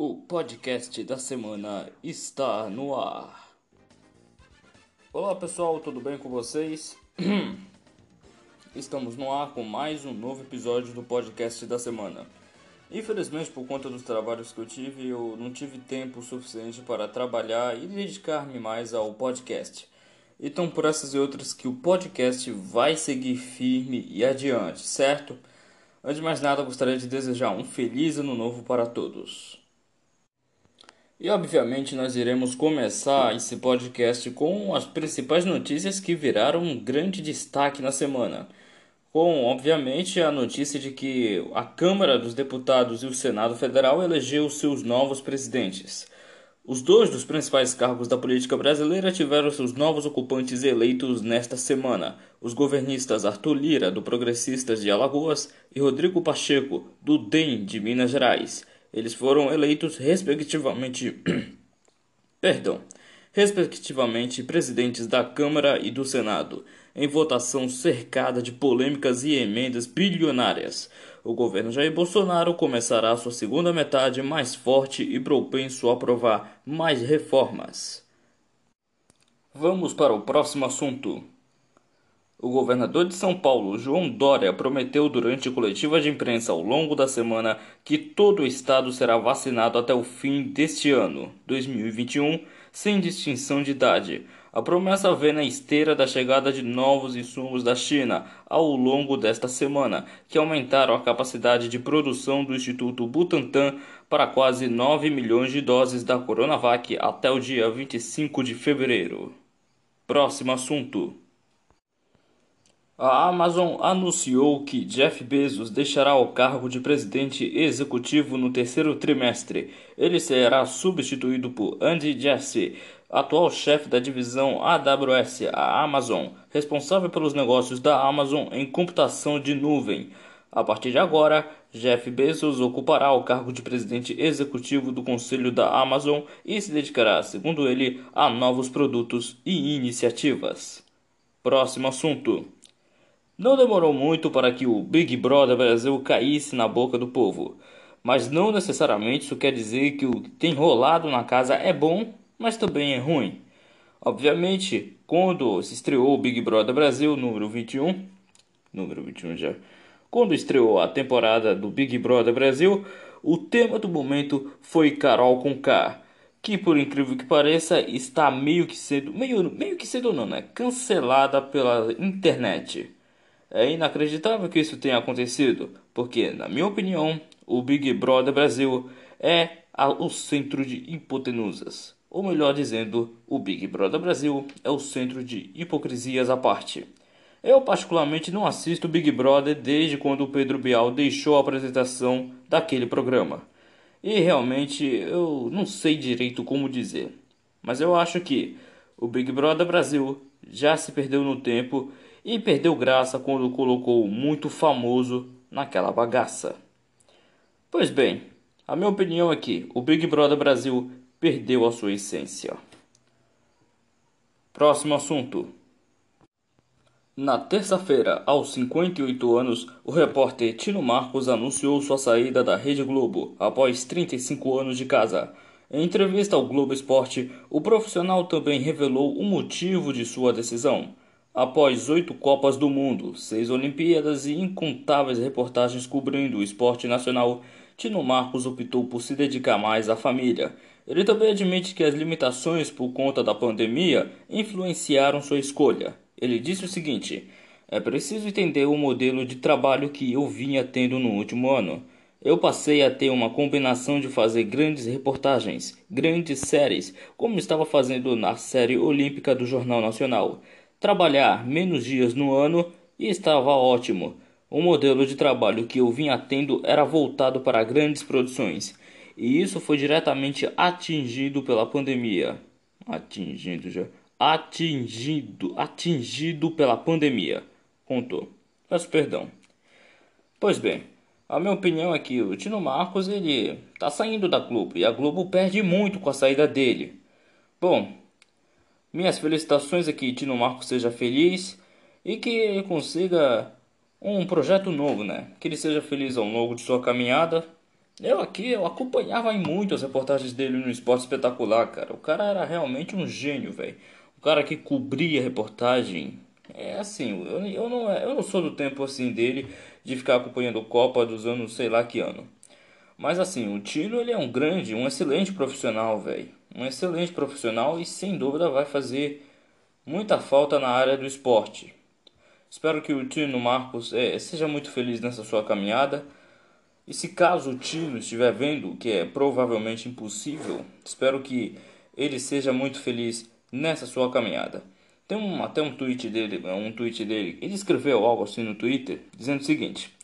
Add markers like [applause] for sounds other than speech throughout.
O podcast da semana está no ar. Olá pessoal, tudo bem com vocês? [clears throat] Estamos no ar com mais um novo episódio do podcast da semana. Infelizmente, por conta dos trabalhos que eu tive, eu não tive tempo suficiente para trabalhar e dedicar-me mais ao podcast. Então, por essas e outras, que o podcast vai seguir firme e adiante, certo? Antes de mais nada, gostaria de desejar um feliz ano novo para todos. E obviamente nós iremos começar esse podcast com as principais notícias que viraram um grande destaque na semana. Com, obviamente, a notícia de que a Câmara dos Deputados e o Senado Federal elegeu seus novos presidentes. Os dois dos principais cargos da política brasileira tiveram seus novos ocupantes eleitos nesta semana: os governistas Arthur Lira, do Progressistas de Alagoas, e Rodrigo Pacheco, do DEM de Minas Gerais. Eles foram eleitos respectivamente, [clears throat] perdão, respectivamente presidentes da Câmara e do Senado, em votação cercada de polêmicas e emendas bilionárias. O governo Jair Bolsonaro começará sua segunda metade mais forte e propenso a aprovar mais reformas. Vamos para o próximo assunto. O governador de São Paulo, João Dória, prometeu durante coletiva de imprensa ao longo da semana que todo o estado será vacinado até o fim deste ano, 2021, sem distinção de idade. A promessa vem na esteira da chegada de novos insumos da China ao longo desta semana, que aumentaram a capacidade de produção do Instituto Butantan para quase 9 milhões de doses da Coronavac até o dia 25 de fevereiro. Próximo assunto. A Amazon anunciou que Jeff Bezos deixará o cargo de presidente executivo no terceiro trimestre. Ele será substituído por Andy Jassy, atual chefe da divisão AWS, a Amazon, responsável pelos negócios da Amazon em computação de nuvem. A partir de agora, Jeff Bezos ocupará o cargo de presidente executivo do conselho da Amazon e se dedicará, segundo ele, a novos produtos e iniciativas. Próximo assunto. Não demorou muito para que o Big Brother Brasil caísse na boca do povo, mas não necessariamente isso quer dizer que o que tem rolado na casa é bom, mas também é ruim. Obviamente, quando se estreou o Big Brother Brasil número 21, número 21 já, quando estreou a temporada do Big Brother Brasil, o tema do momento foi Carol com K, que por incrível que pareça está meio que sendo, meio, meio que sendo não, né, cancelada pela internet. É inacreditável que isso tenha acontecido, porque, na minha opinião, o Big Brother Brasil é o centro de hipotenusas. Ou melhor dizendo, o Big Brother Brasil é o centro de hipocrisias à parte. Eu particularmente não assisto Big Brother desde quando o Pedro Bial deixou a apresentação daquele programa. E realmente eu não sei direito como dizer. Mas eu acho que o Big Brother Brasil já se perdeu no tempo e perdeu graça quando colocou muito famoso naquela bagaça. Pois bem, a minha opinião é que o Big Brother Brasil perdeu a sua essência. Próximo assunto. Na terça-feira, aos 58 anos, o repórter Tino Marcos anunciou sua saída da Rede Globo após 35 anos de casa. Em entrevista ao Globo Esporte, o profissional também revelou o motivo de sua decisão. Após oito Copas do Mundo, seis Olimpíadas e incontáveis reportagens cobrindo o esporte nacional, Tino Marcos optou por se dedicar mais à família. Ele também admite que as limitações por conta da pandemia influenciaram sua escolha. Ele disse o seguinte: É preciso entender o modelo de trabalho que eu vinha tendo no último ano. Eu passei a ter uma combinação de fazer grandes reportagens, grandes séries, como estava fazendo na série olímpica do Jornal Nacional trabalhar menos dias no ano e estava ótimo. O modelo de trabalho que eu vinha tendo era voltado para grandes produções, e isso foi diretamente atingido pela pandemia. Atingido já. Atingido, atingido pela pandemia. Contou. Peço perdão. Pois bem, a minha opinião é que o Tino Marcos ele tá saindo da Globo e a Globo perde muito com a saída dele. Bom, minhas felicitações é que Tino Marco seja feliz e que ele consiga um projeto novo, né? Que ele seja feliz ao longo de sua caminhada Eu aqui, eu acompanhava muito as reportagens dele no Esporte Espetacular, cara. O cara era realmente um gênio, velho. O cara que cobria reportagem. É assim, eu, eu, não, eu não sou do tempo assim dele de ficar acompanhando Copa dos anos sei lá que ano. Mas assim, o Tino ele é um grande, um excelente profissional, velho. Um excelente profissional e sem dúvida vai fazer muita falta na área do esporte. Espero que o Tino Marcos é, seja muito feliz nessa sua caminhada e se caso o Tino estiver vendo, que é provavelmente impossível, espero que ele seja muito feliz nessa sua caminhada. Tem um, até um tweet dele, um tweet dele, ele escreveu algo assim no Twitter, dizendo o seguinte: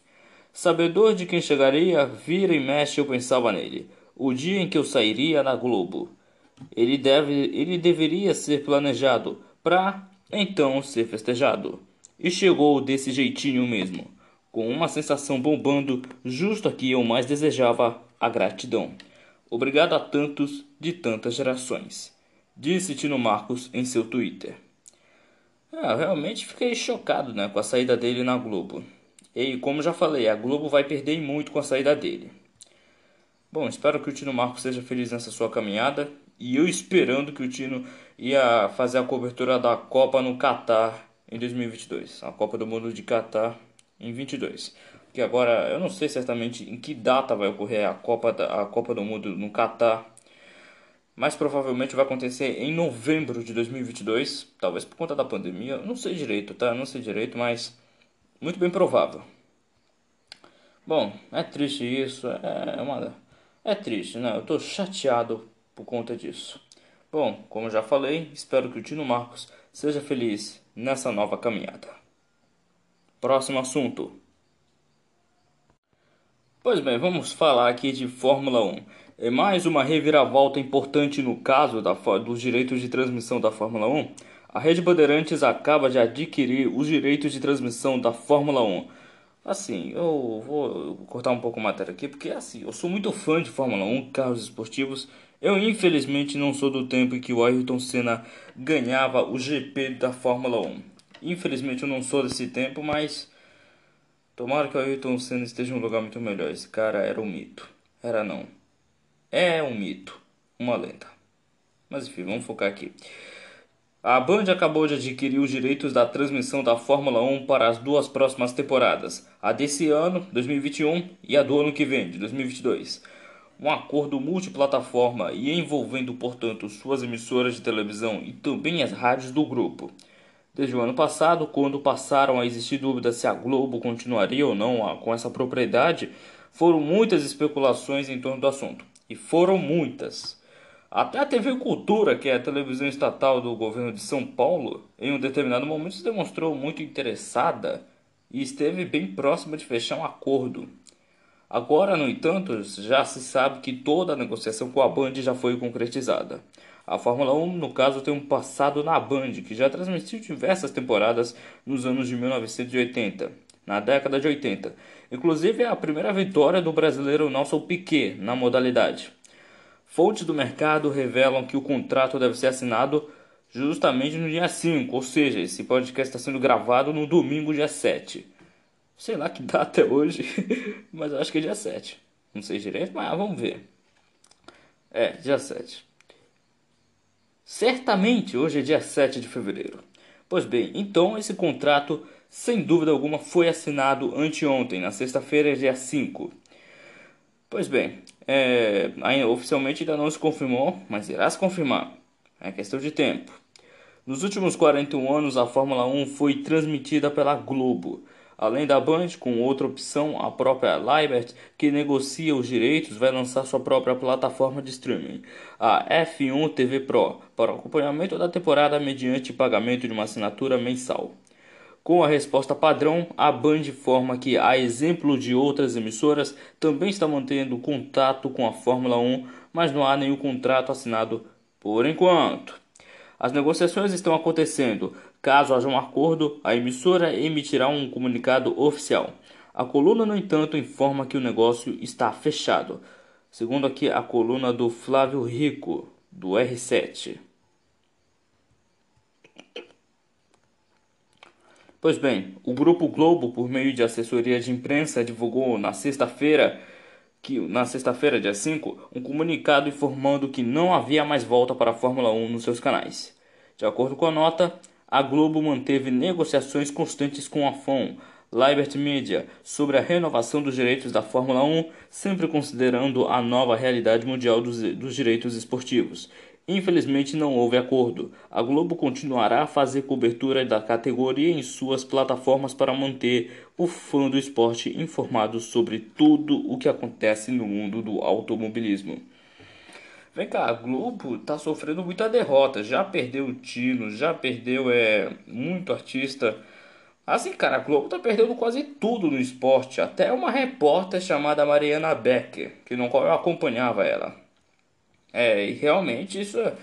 Sabedor de quem chegaria, vira e mexe eu pensava nele. O dia em que eu sairia na Globo. Ele deve, ele deveria ser planejado para então ser festejado. E chegou desse jeitinho mesmo com uma sensação bombando justo aqui eu mais desejava a gratidão. Obrigado a tantos de tantas gerações, disse Tino Marcos em seu Twitter. Ah, realmente fiquei chocado né, com a saída dele na Globo. E como já falei, a Globo vai perder muito com a saída dele. Bom, espero que o Tino Marcos seja feliz nessa sua caminhada. E eu esperando que o Tino ia fazer a cobertura da Copa no Catar em 2022. A Copa do Mundo de Catar em 22. Que agora eu não sei certamente em que data vai ocorrer a Copa, da, a Copa do Mundo no Catar, mas provavelmente vai acontecer em novembro de 2022, talvez por conta da pandemia, não sei direito, tá? Não sei direito, mas muito bem provável. Bom, é triste isso, é uma é triste, né? Eu tô chateado por conta disso. Bom, como já falei, espero que o Tino Marcos seja feliz nessa nova caminhada. Próximo assunto. Pois bem, vamos falar aqui de Fórmula 1. É mais uma reviravolta importante no caso da, dos direitos de transmissão da Fórmula 1. A Rede Bandeirantes acaba de adquirir os direitos de transmissão da Fórmula 1. Assim, eu vou cortar um pouco a matéria aqui, porque assim, eu sou muito fã de Fórmula 1, carros esportivos. Eu infelizmente não sou do tempo em que o Ayrton Senna ganhava o GP da Fórmula 1. Infelizmente eu não sou desse tempo, mas tomara que o Ayrton Senna esteja em um lugar muito melhor. Esse cara era um mito. Era não. É um mito. Uma lenda. Mas enfim, vamos focar aqui. A Band acabou de adquirir os direitos da transmissão da Fórmula 1 para as duas próximas temporadas, a desse ano, 2021, e a do ano que vem, de 2022. Um acordo multiplataforma e envolvendo, portanto, suas emissoras de televisão e também as rádios do grupo. Desde o ano passado, quando passaram a existir dúvidas se a Globo continuaria ou não com essa propriedade, foram muitas especulações em torno do assunto. E foram muitas. Até a TV Cultura, que é a televisão estatal do governo de São Paulo, em um determinado momento se demonstrou muito interessada e esteve bem próxima de fechar um acordo. Agora, no entanto, já se sabe que toda a negociação com a Band já foi concretizada. A Fórmula 1, no caso, tem um passado na Band, que já transmitiu diversas temporadas nos anos de 1980, na década de 80. Inclusive, é a primeira vitória do brasileiro Nelson Piquet na modalidade. Fontes do mercado revelam que o contrato deve ser assinado justamente no dia 5, ou seja, esse podcast está sendo gravado no domingo, dia 7. Sei lá que data é hoje, [laughs] mas eu acho que é dia 7. Não sei direito, mas vamos ver. É, dia 7. Certamente hoje é dia 7 de fevereiro. Pois bem, então esse contrato, sem dúvida alguma, foi assinado anteontem, na sexta-feira, dia 5. Pois bem, é, oficialmente ainda não se confirmou, mas irá se confirmar. É questão de tempo. Nos últimos 41 anos, a Fórmula 1 foi transmitida pela Globo. Além da Band, com outra opção, a própria Libert, que negocia os direitos, vai lançar sua própria plataforma de streaming, a F1 TV Pro, para o acompanhamento da temporada mediante pagamento de uma assinatura mensal. Com a resposta padrão, a Band informa que, a exemplo de outras emissoras, também está mantendo contato com a Fórmula 1, mas não há nenhum contrato assinado por enquanto. As negociações estão acontecendo, Caso haja um acordo, a emissora emitirá um comunicado oficial. A coluna, no entanto, informa que o negócio está fechado. Segundo aqui a coluna do Flávio Rico, do R7. Pois bem, o Grupo Globo, por meio de assessoria de imprensa, divulgou na sexta-feira que na sexta-feira, dia 5, um comunicado informando que não havia mais volta para a Fórmula 1 nos seus canais. De acordo com a nota, a Globo manteve negociações constantes com a FOM, Liberty Media, sobre a renovação dos direitos da Fórmula 1, sempre considerando a nova realidade mundial dos, dos direitos esportivos Infelizmente não houve acordo. A Globo continuará a fazer cobertura da categoria em suas plataformas para manter o fã do esporte informado sobre tudo o que acontece no mundo do automobilismo. Vem cá, a Globo tá sofrendo muita derrota. Já perdeu o Tino, já perdeu é, muito artista. Assim, cara, a Globo tá perdendo quase tudo no esporte. Até uma repórter chamada Mariana Becker, que não eu acompanhava ela. É, e realmente isso é.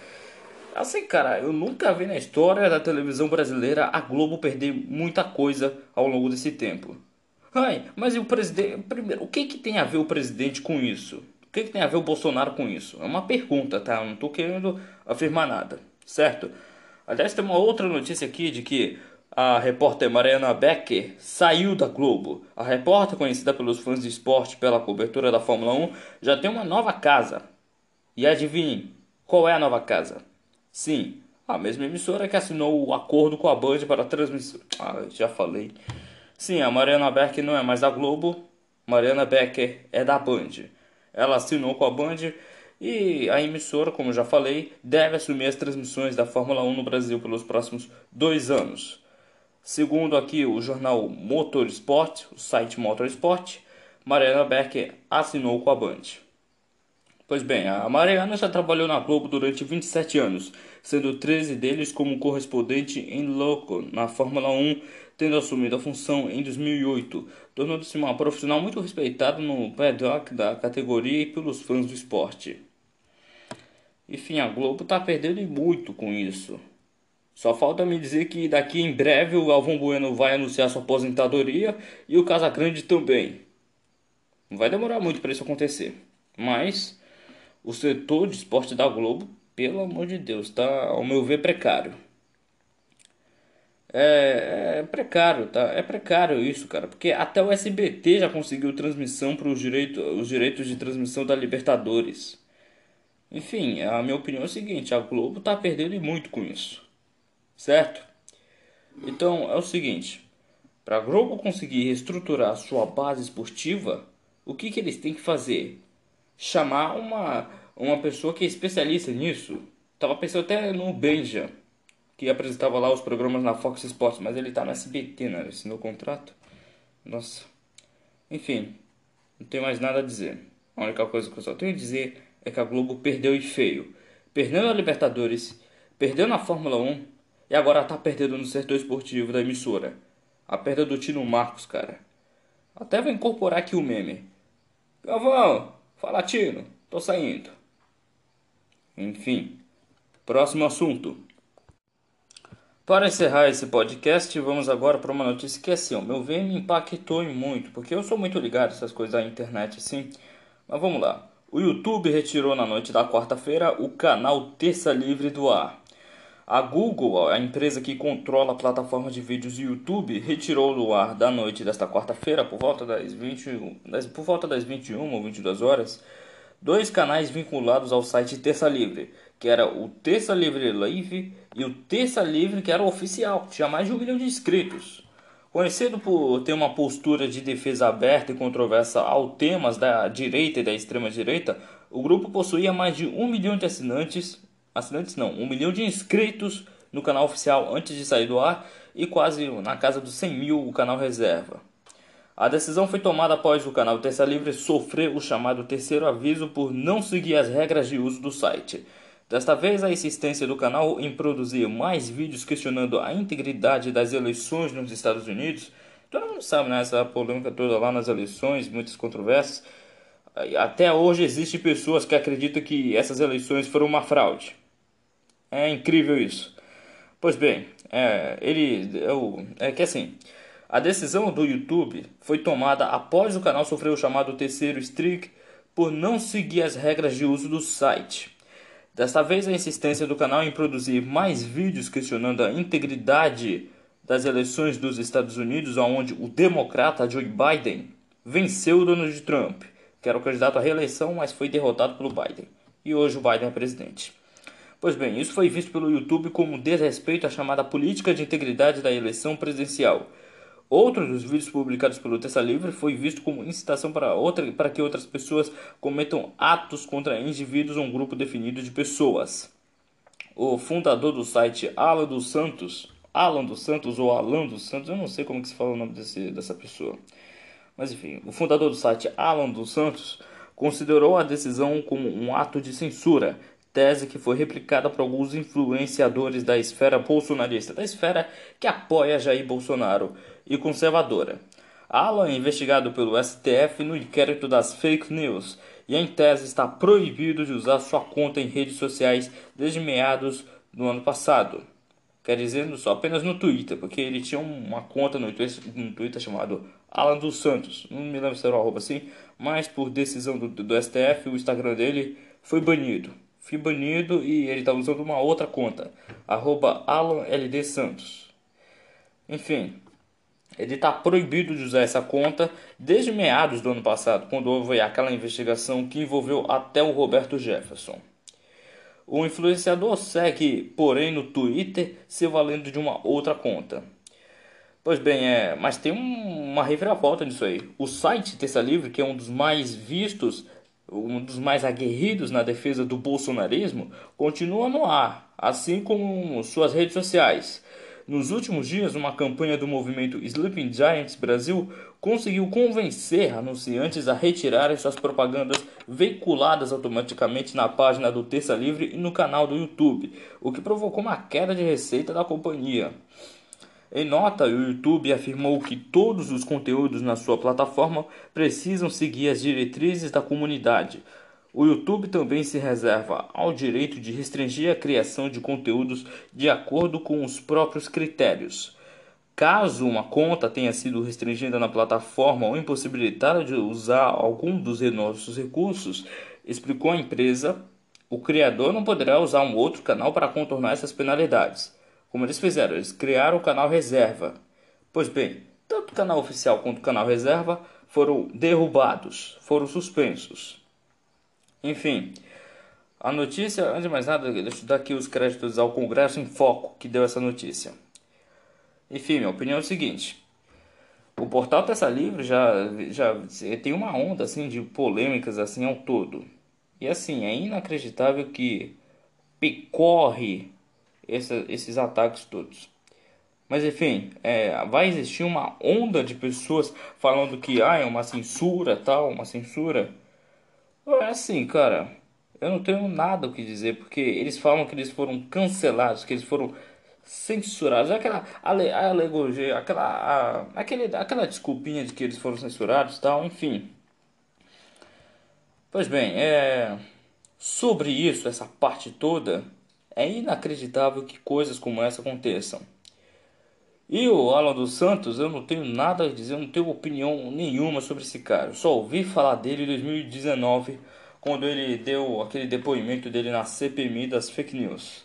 Assim, cara, eu nunca vi na história da televisão brasileira a Globo perder muita coisa ao longo desse tempo. Ai, mas e o presidente. Primeiro, o que, que tem a ver o presidente com isso? O que, que tem a ver o Bolsonaro com isso? É uma pergunta, tá? Eu não tô querendo afirmar nada, certo? Aliás, tem uma outra notícia aqui de que a repórter Mariana Becker saiu da Globo. A repórter, conhecida pelos fãs de esporte pela cobertura da Fórmula 1, já tem uma nova casa. E adivinhe, qual é a nova casa? Sim, a mesma emissora que assinou o acordo com a Band para a transmissão. Ah, já falei. Sim, a Mariana Becker não é mais da Globo, Mariana Becker é da Band. Ela assinou com a Band e a emissora, como já falei, deve assumir as transmissões da Fórmula 1 no Brasil pelos próximos dois anos. Segundo aqui o jornal Motorsport, o site Motorsport, Mariana Becker assinou com a Band. Pois bem, a Mariana já trabalhou na Globo durante 27 anos, sendo 13 deles como correspondente em loco na Fórmula 1, tendo assumido a função em 2008, tornando-se uma profissional muito respeitada no paddock da categoria e pelos fãs do esporte. Enfim, a Globo está perdendo muito com isso. Só falta me dizer que daqui em breve o Galvão Bueno vai anunciar sua aposentadoria e o Casagrande também. Não vai demorar muito para isso acontecer, mas o setor de esporte da Globo, pelo amor de Deus, tá, ao meu ver, precário. É, é, precário, tá? É precário isso, cara. Porque até o SBT já conseguiu transmissão para os direitos, os direitos de transmissão da Libertadores. Enfim, a minha opinião é a seguinte: a Globo tá perdendo muito com isso, certo? Então é o seguinte: para a Globo conseguir reestruturar sua base esportiva, o que, que eles têm que fazer? chamar uma, uma pessoa que é especialista nisso. Tava pensando até no Benja, que apresentava lá os programas na Fox Sports, mas ele tá no SBT, né? Assinou o contrato. Nossa. Enfim, não tenho mais nada a dizer. A única coisa que eu só tenho a dizer é que a Globo perdeu e feio. Perdeu na Libertadores, perdeu na Fórmula 1 e agora tá perdendo no setor esportivo da emissora. A perda do Tino Marcos, cara. Até vou incorporar aqui o meme. Galvão, Fala, Tino, tô saindo. Enfim, próximo assunto. Para encerrar esse podcast, vamos agora para uma notícia que, assim, ao meu ver, me impactou muito, porque eu sou muito ligado a essas coisas da internet, assim. Mas vamos lá. O YouTube retirou na noite da quarta-feira o canal Terça Livre do ar. A Google, a empresa que controla a plataforma de vídeos YouTube, retirou do ar da noite desta quarta-feira, por volta das 20, das, por volta das 21 ou 22 horas, dois canais vinculados ao site Terça Livre, que era o Terça Livre Live e o Terça Livre, que era o oficial, que tinha mais de um milhão de inscritos. Conhecido por ter uma postura de defesa aberta e controversa ao temas da direita e da extrema direita, o grupo possuía mais de um milhão de assinantes assinantes não, um milhão de inscritos no canal oficial antes de sair do ar e quase na casa dos 100 mil o canal reserva. A decisão foi tomada após o canal Terça Livre sofrer o chamado terceiro aviso por não seguir as regras de uso do site. Desta vez, a insistência do canal em produzir mais vídeos questionando a integridade das eleições nos Estados Unidos. Todo mundo sabe, né? Essa polêmica toda lá nas eleições, muitas controvérsias. Até hoje existem pessoas que acreditam que essas eleições foram uma fraude. É incrível isso. Pois bem, é, ele eu, é que assim, a decisão do YouTube foi tomada após o canal sofrer o chamado terceiro streak por não seguir as regras de uso do site. Desta vez, a insistência do canal em produzir mais vídeos questionando a integridade das eleições dos Estados Unidos, onde o democrata Joe Biden venceu o Donald Trump, que era o candidato à reeleição, mas foi derrotado pelo Biden. E hoje o Biden é presidente. Pois bem, isso foi visto pelo YouTube como desrespeito à chamada política de integridade da eleição presidencial. Outro dos vídeos publicados pelo Terça Livre foi visto como incitação para, outra, para que outras pessoas cometam atos contra indivíduos ou um grupo definido de pessoas. O fundador do site Alan dos Santos, Alan dos Santos ou Alan dos Santos, eu não sei como que se fala o nome desse, dessa pessoa. Mas enfim, o fundador do site Alan dos Santos considerou a decisão como um ato de censura, tese que foi replicada por alguns influenciadores da esfera bolsonarista, da esfera que apoia Jair Bolsonaro e conservadora. Alan é investigado pelo STF no inquérito das fake news e em tese está proibido de usar sua conta em redes sociais desde meados do ano passado. Quer dizer, só apenas no Twitter, porque ele tinha uma conta no Twitter, no Twitter chamado Alan dos Santos, não me lembro se era um arroba assim, mas por decisão do, do STF o Instagram dele foi banido. Foi banido e ele está usando uma outra conta, arroba Alan LD Santos. Enfim, ele está proibido de usar essa conta desde meados do ano passado, quando houve aquela investigação que envolveu até o Roberto Jefferson. O influenciador segue, porém, no Twitter se valendo de uma outra conta. Pois bem, é, mas tem um, uma reviravolta nisso aí. O site Terça Livre, que é um dos mais vistos, um dos mais aguerridos na defesa do bolsonarismo, continua no ar, assim como suas redes sociais. Nos últimos dias, uma campanha do movimento Sleeping Giants Brasil conseguiu convencer anunciantes a retirarem suas propagandas veiculadas automaticamente na página do Terça Livre e no canal do YouTube, o que provocou uma queda de receita da companhia. Em nota, o YouTube afirmou que todos os conteúdos na sua plataforma precisam seguir as diretrizes da comunidade. O YouTube também se reserva ao direito de restringir a criação de conteúdos de acordo com os próprios critérios. Caso uma conta tenha sido restringida na plataforma ou impossibilitada de usar algum dos nossos recursos, explicou a empresa, o criador não poderá usar um outro canal para contornar essas penalidades. Como eles fizeram, eles criaram o canal reserva. Pois bem, tanto o canal oficial quanto o canal reserva foram derrubados, foram suspensos. Enfim, a notícia, antes de mais nada, deixa eu dar aqui os créditos ao Congresso em Foco que deu essa notícia. Enfim, minha opinião é o seguinte. O portal Terça Livre já, já tem uma onda assim de polêmicas assim ao todo. E assim, é inacreditável que percorre essa, esses ataques todos. Mas enfim, é, vai existir uma onda de pessoas falando que ah, é uma censura, tal, uma censura. É assim, cara, eu não tenho nada o que dizer, porque eles falam que eles foram cancelados, que eles foram censurados. Aquela alegoria, aquela, a, aquele, aquela desculpinha de que eles foram censurados tal, enfim. Pois bem, é, sobre isso, essa parte toda, é inacreditável que coisas como essa aconteçam. E o Alan dos Santos, eu não tenho nada a dizer, não tenho opinião nenhuma sobre esse cara. Eu só ouvi falar dele em 2019, quando ele deu aquele depoimento dele na CPMI das fake news.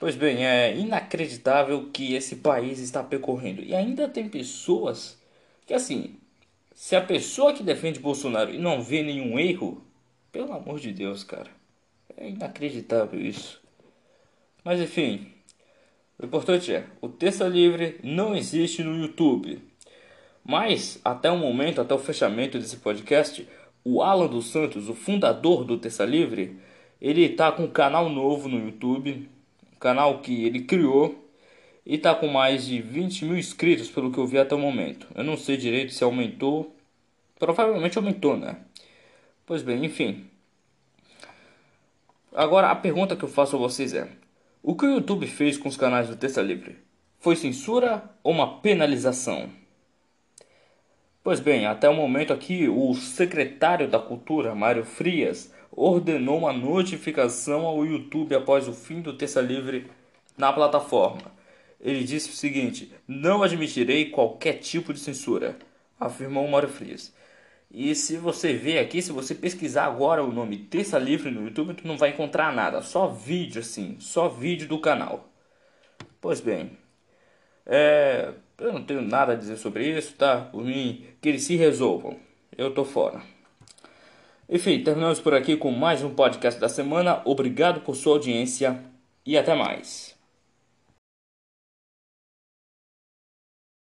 Pois bem, é inacreditável que esse país está percorrendo. E ainda tem pessoas que, assim, se a pessoa que defende Bolsonaro e não vê nenhum erro, pelo amor de Deus, cara. É inacreditável isso. Mas enfim, o importante é, o Terça Livre não existe no YouTube. Mas, até o momento, até o fechamento desse podcast, o Alan dos Santos, o fundador do Terça Livre, ele está com um canal novo no YouTube, um canal que ele criou, e está com mais de 20 mil inscritos, pelo que eu vi até o momento. Eu não sei direito se aumentou, provavelmente aumentou, né? Pois bem, enfim. Agora a pergunta que eu faço a vocês é: o que o YouTube fez com os canais do Terça Livre? Foi censura ou uma penalização? Pois bem, até o momento aqui, o secretário da Cultura, Mário Frias, ordenou uma notificação ao YouTube após o fim do Terça Livre na plataforma. Ele disse o seguinte: Não admitirei qualquer tipo de censura, afirmou Mário Frias. E se você ver aqui, se você pesquisar agora o nome Terça Livre no YouTube, tu não vai encontrar nada, só vídeo assim, só vídeo do canal. Pois bem, é, eu não tenho nada a dizer sobre isso, tá? Por mim, que eles se resolvam. Eu tô fora. Enfim, terminamos por aqui com mais um podcast da semana. Obrigado por sua audiência e até mais.